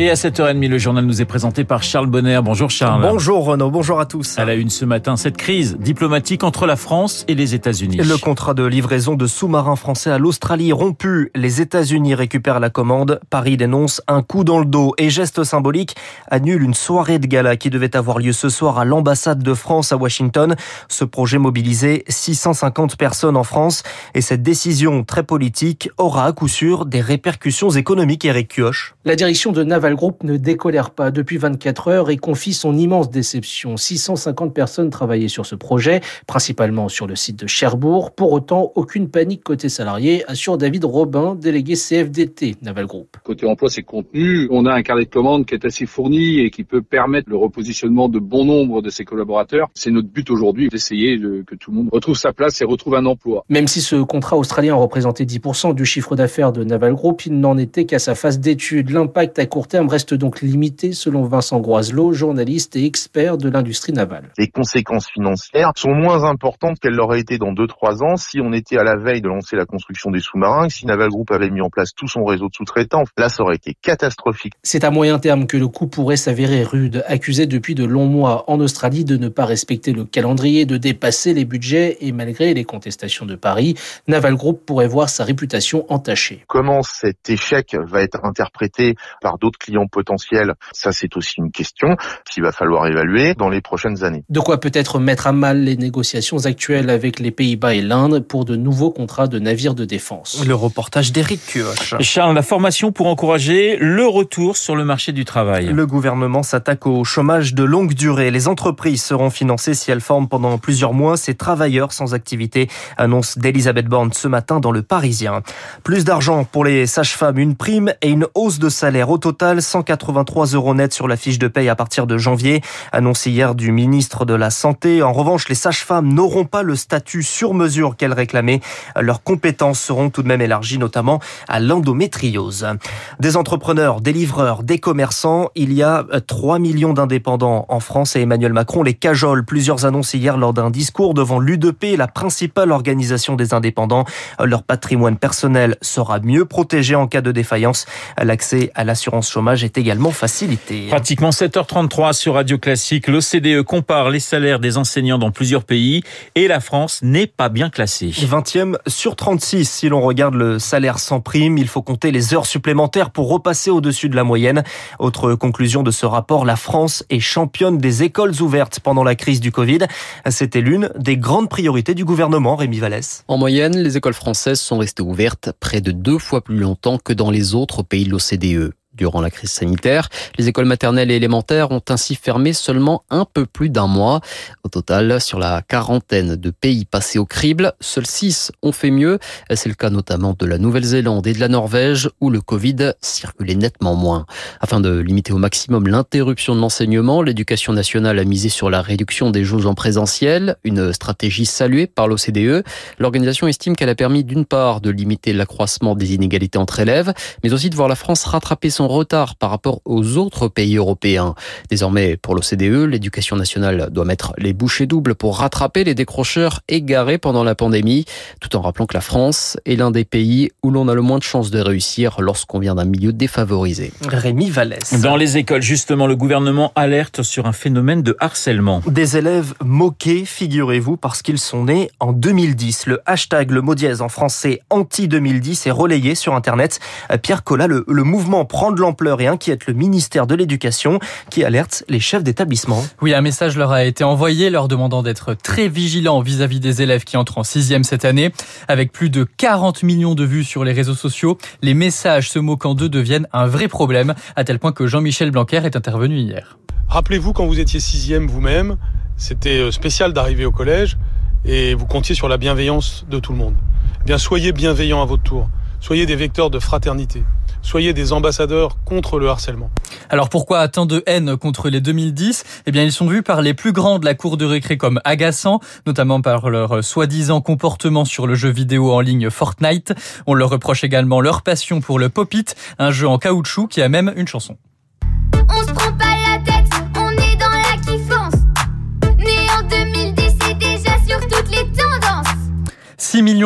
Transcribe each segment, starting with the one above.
Et à 7h30, le journal nous est présenté par Charles Bonner. Bonjour Charles. Bonjour Renaud, bonjour à tous. À la une ce matin, cette crise diplomatique entre la France et les États-Unis. Le contrat de livraison de sous-marins français à l'Australie rompu. Les États-Unis récupèrent la commande. Paris dénonce un coup dans le dos et geste symbolique annule une soirée de gala qui devait avoir lieu ce soir à l'ambassade de France à Washington. Ce projet mobilisait 650 personnes en France et cette décision très politique aura à coup sûr des répercussions économiques. Eric Kioch. La direction de Naval Group ne décolère pas depuis 24 heures et confie son immense déception. 650 personnes travaillaient sur ce projet, principalement sur le site de Cherbourg. Pour autant, aucune panique côté salarié, assure David Robin, délégué CFDT Naval Group. Côté emploi, c'est contenu. On a un carnet de commande qui est assez fourni et qui peut permettre le repositionnement de bon nombre de ses collaborateurs. C'est notre but aujourd'hui d'essayer de, que tout le monde retrouve sa place et retrouve un emploi. Même si ce contrat australien représentait 10% du chiffre d'affaires de Naval Group, il n'en était qu'à sa phase d'étude. L'impact à court terme reste donc limité selon Vincent Groiselot, journaliste et expert de l'industrie navale. Les conséquences financières sont moins importantes qu'elles l'auraient été dans 2-3 ans si on était à la veille de lancer la construction des sous-marins, si Naval Group avait mis en place tout son réseau de sous-traitants. Là, ça aurait été catastrophique. C'est à moyen terme que le coup pourrait s'avérer rude, accusé depuis de longs mois en Australie de ne pas respecter le calendrier, de dépasser les budgets et malgré les contestations de Paris, Naval Group pourrait voir sa réputation entachée. Comment cet échec va être interprété par d'autres clients clients potentiels, ça c'est aussi une question qu'il va falloir évaluer dans les prochaines années. De quoi peut-être mettre à mal les négociations actuelles avec les Pays-Bas et l'Inde pour de nouveaux contrats de navires de défense. Le reportage d'Éric Kioch. Charles, la formation pour encourager le retour sur le marché du travail. Le gouvernement s'attaque au chômage de longue durée. Les entreprises seront financées si elles forment pendant plusieurs mois ces travailleurs sans activité, annonce d'Elisabeth Borne ce matin dans le Parisien. Plus d'argent pour les sages-femmes, une prime et une hausse de salaire. Au total, 183 euros net sur la fiche de paye à partir de janvier, annoncé hier du ministre de la Santé. En revanche, les sages-femmes n'auront pas le statut sur mesure qu'elles réclamaient. Leurs compétences seront tout de même élargies, notamment à l'endométriose. Des entrepreneurs, des livreurs, des commerçants, il y a 3 millions d'indépendants en France et Emmanuel Macron les cajole. Plusieurs annonces hier lors d'un discours devant l'UDP, la principale organisation des indépendants. Leur patrimoine personnel sera mieux protégé en cas de défaillance. L'accès à l'assurance chômage est également facilité. Pratiquement 7h33 sur Radio Classique. L'OCDE compare les salaires des enseignants dans plusieurs pays et la France n'est pas bien classée. 20e sur 36 si l'on regarde le salaire sans prime. Il faut compter les heures supplémentaires pour repasser au-dessus de la moyenne. Autre conclusion de ce rapport, la France est championne des écoles ouvertes pendant la crise du Covid. C'était l'une des grandes priorités du gouvernement, Rémi Vallès. En moyenne, les écoles françaises sont restées ouvertes près de deux fois plus longtemps que dans les autres pays de l'OCDE durant la crise sanitaire. Les écoles maternelles et élémentaires ont ainsi fermé seulement un peu plus d'un mois. Au total, sur la quarantaine de pays passés au crible, seuls six ont fait mieux. C'est le cas notamment de la Nouvelle-Zélande et de la Norvège où le Covid circulait nettement moins. Afin de limiter au maximum l'interruption de l'enseignement, l'éducation nationale a misé sur la réduction des jauges en présentiel, une stratégie saluée par l'OCDE. L'organisation estime qu'elle a permis d'une part de limiter l'accroissement des inégalités entre élèves, mais aussi de voir la France rattraper son retard par rapport aux autres pays européens. Désormais, pour l'OCDE, l'éducation nationale doit mettre les bouchées doubles pour rattraper les décrocheurs égarés pendant la pandémie, tout en rappelant que la France est l'un des pays où l'on a le moins de chances de réussir lorsqu'on vient d'un milieu défavorisé. Rémi Vallès. Dans les écoles, justement, le gouvernement alerte sur un phénomène de harcèlement. Des élèves moqués, figurez-vous, parce qu'ils sont nés en 2010. Le hashtag, le mot dièse en français anti-2010 est relayé sur Internet. Pierre Collat, le, le mouvement prend de l'ampleur et inquiète le ministère de l'Éducation qui alerte les chefs d'établissement. Oui, un message leur a été envoyé leur demandant d'être très vigilants vis-à-vis des élèves qui entrent en sixième cette année. Avec plus de 40 millions de vues sur les réseaux sociaux, les messages se moquant d'eux deviennent un vrai problème, à tel point que Jean-Michel Blanquer est intervenu hier. Rappelez-vous quand vous étiez sixième vous-même, c'était euh, spécial d'arriver au collège et vous comptiez sur la bienveillance de tout le monde. Eh bien, soyez bienveillants à votre tour. Soyez des vecteurs de fraternité. Soyez des ambassadeurs contre le harcèlement. Alors pourquoi tant de haine contre les 2010 Eh bien, ils sont vus par les plus grands de la cour de récré comme agaçants, notamment par leur soi-disant comportement sur le jeu vidéo en ligne Fortnite. On leur reproche également leur passion pour le Pop-It, un jeu en caoutchouc qui a même une chanson.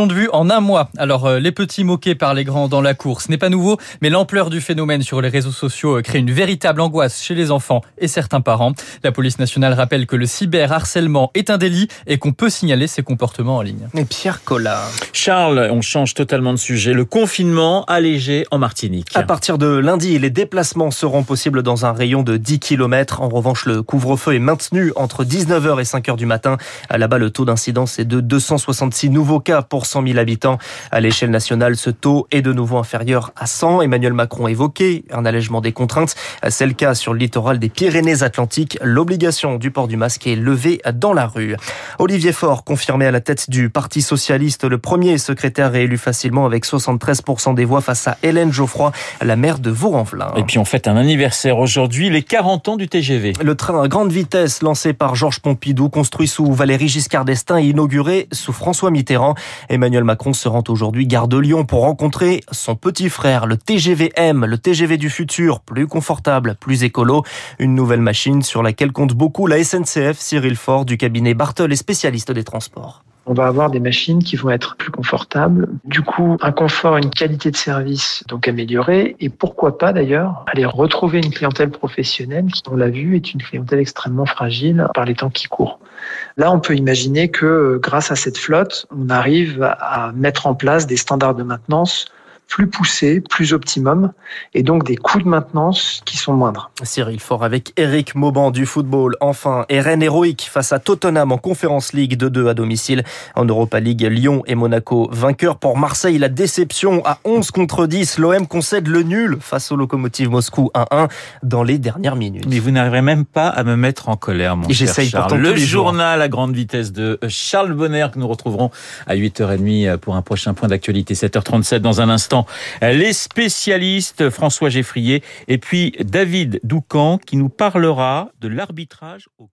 Millions de vues en un mois. Alors, euh, les petits moqués par les grands dans la cour, ce n'est pas nouveau, mais l'ampleur du phénomène sur les réseaux sociaux euh, crée une véritable angoisse chez les enfants et certains parents. La police nationale rappelle que le cyberharcèlement est un délit et qu'on peut signaler ces comportements en ligne. Et Pierre Collard. Charles, on change totalement de sujet. Le confinement allégé en Martinique. À partir de lundi, les déplacements seront possibles dans un rayon de 10 km. En revanche, le couvre-feu est maintenu entre 19h et 5h du matin. Là-bas, le taux d'incidence est de 266 nouveaux cas pour 100 000 habitants. À l'échelle nationale, ce taux est de nouveau inférieur à 100. Emmanuel Macron a évoqué un allègement des contraintes. C'est le cas sur le littoral des Pyrénées-Atlantiques. L'obligation du port du masque est levée dans la rue. Olivier Faure, confirmé à la tête du Parti Socialiste, le premier secrétaire réélu facilement avec 73% des voix face à Hélène Geoffroy, la maire de Vaux-en-Velin. Et puis on fête un anniversaire aujourd'hui, les 40 ans du TGV. Le train à grande vitesse lancé par Georges Pompidou, construit sous Valéry Giscard d'Estaing et inauguré sous François Mitterrand. Emmanuel Macron se rend aujourd'hui gare de Lyon pour rencontrer son petit frère, le TGV-M, le TGV du futur, plus confortable, plus écolo. Une nouvelle machine sur laquelle compte beaucoup la SNCF, Cyril Faure du cabinet Bartol et spécialiste des transports. On va avoir des machines qui vont être plus confortables. Du coup, un confort, une qualité de service donc améliorée. Et pourquoi pas d'ailleurs aller retrouver une clientèle professionnelle qui, on l'a vu, est une clientèle extrêmement fragile par les temps qui courent. Là, on peut imaginer que grâce à cette flotte, on arrive à mettre en place des standards de maintenance plus poussés, plus optimum, et donc des coûts de maintenance qui sont moindres. Cyril Fort avec Eric Mauban du football. Enfin, et Rennes héroïque face à Tottenham en Conférence League 2-2 à domicile. En Europa League, Lyon et Monaco vainqueurs. Pour Marseille, la déception à 11 contre 10. L'OM concède le nul face au locomotive Moscou 1-1 dans les dernières minutes. Mais vous n'arriverez même pas à me mettre en colère, mon J'essaye cher Charles. Le journal à grande vitesse de Charles Bonner que nous retrouverons à 8h30 pour un prochain point d'actualité. 7h37 dans un Les spécialistes François Geffrier et puis David Doucan qui nous parlera de l'arbitrage au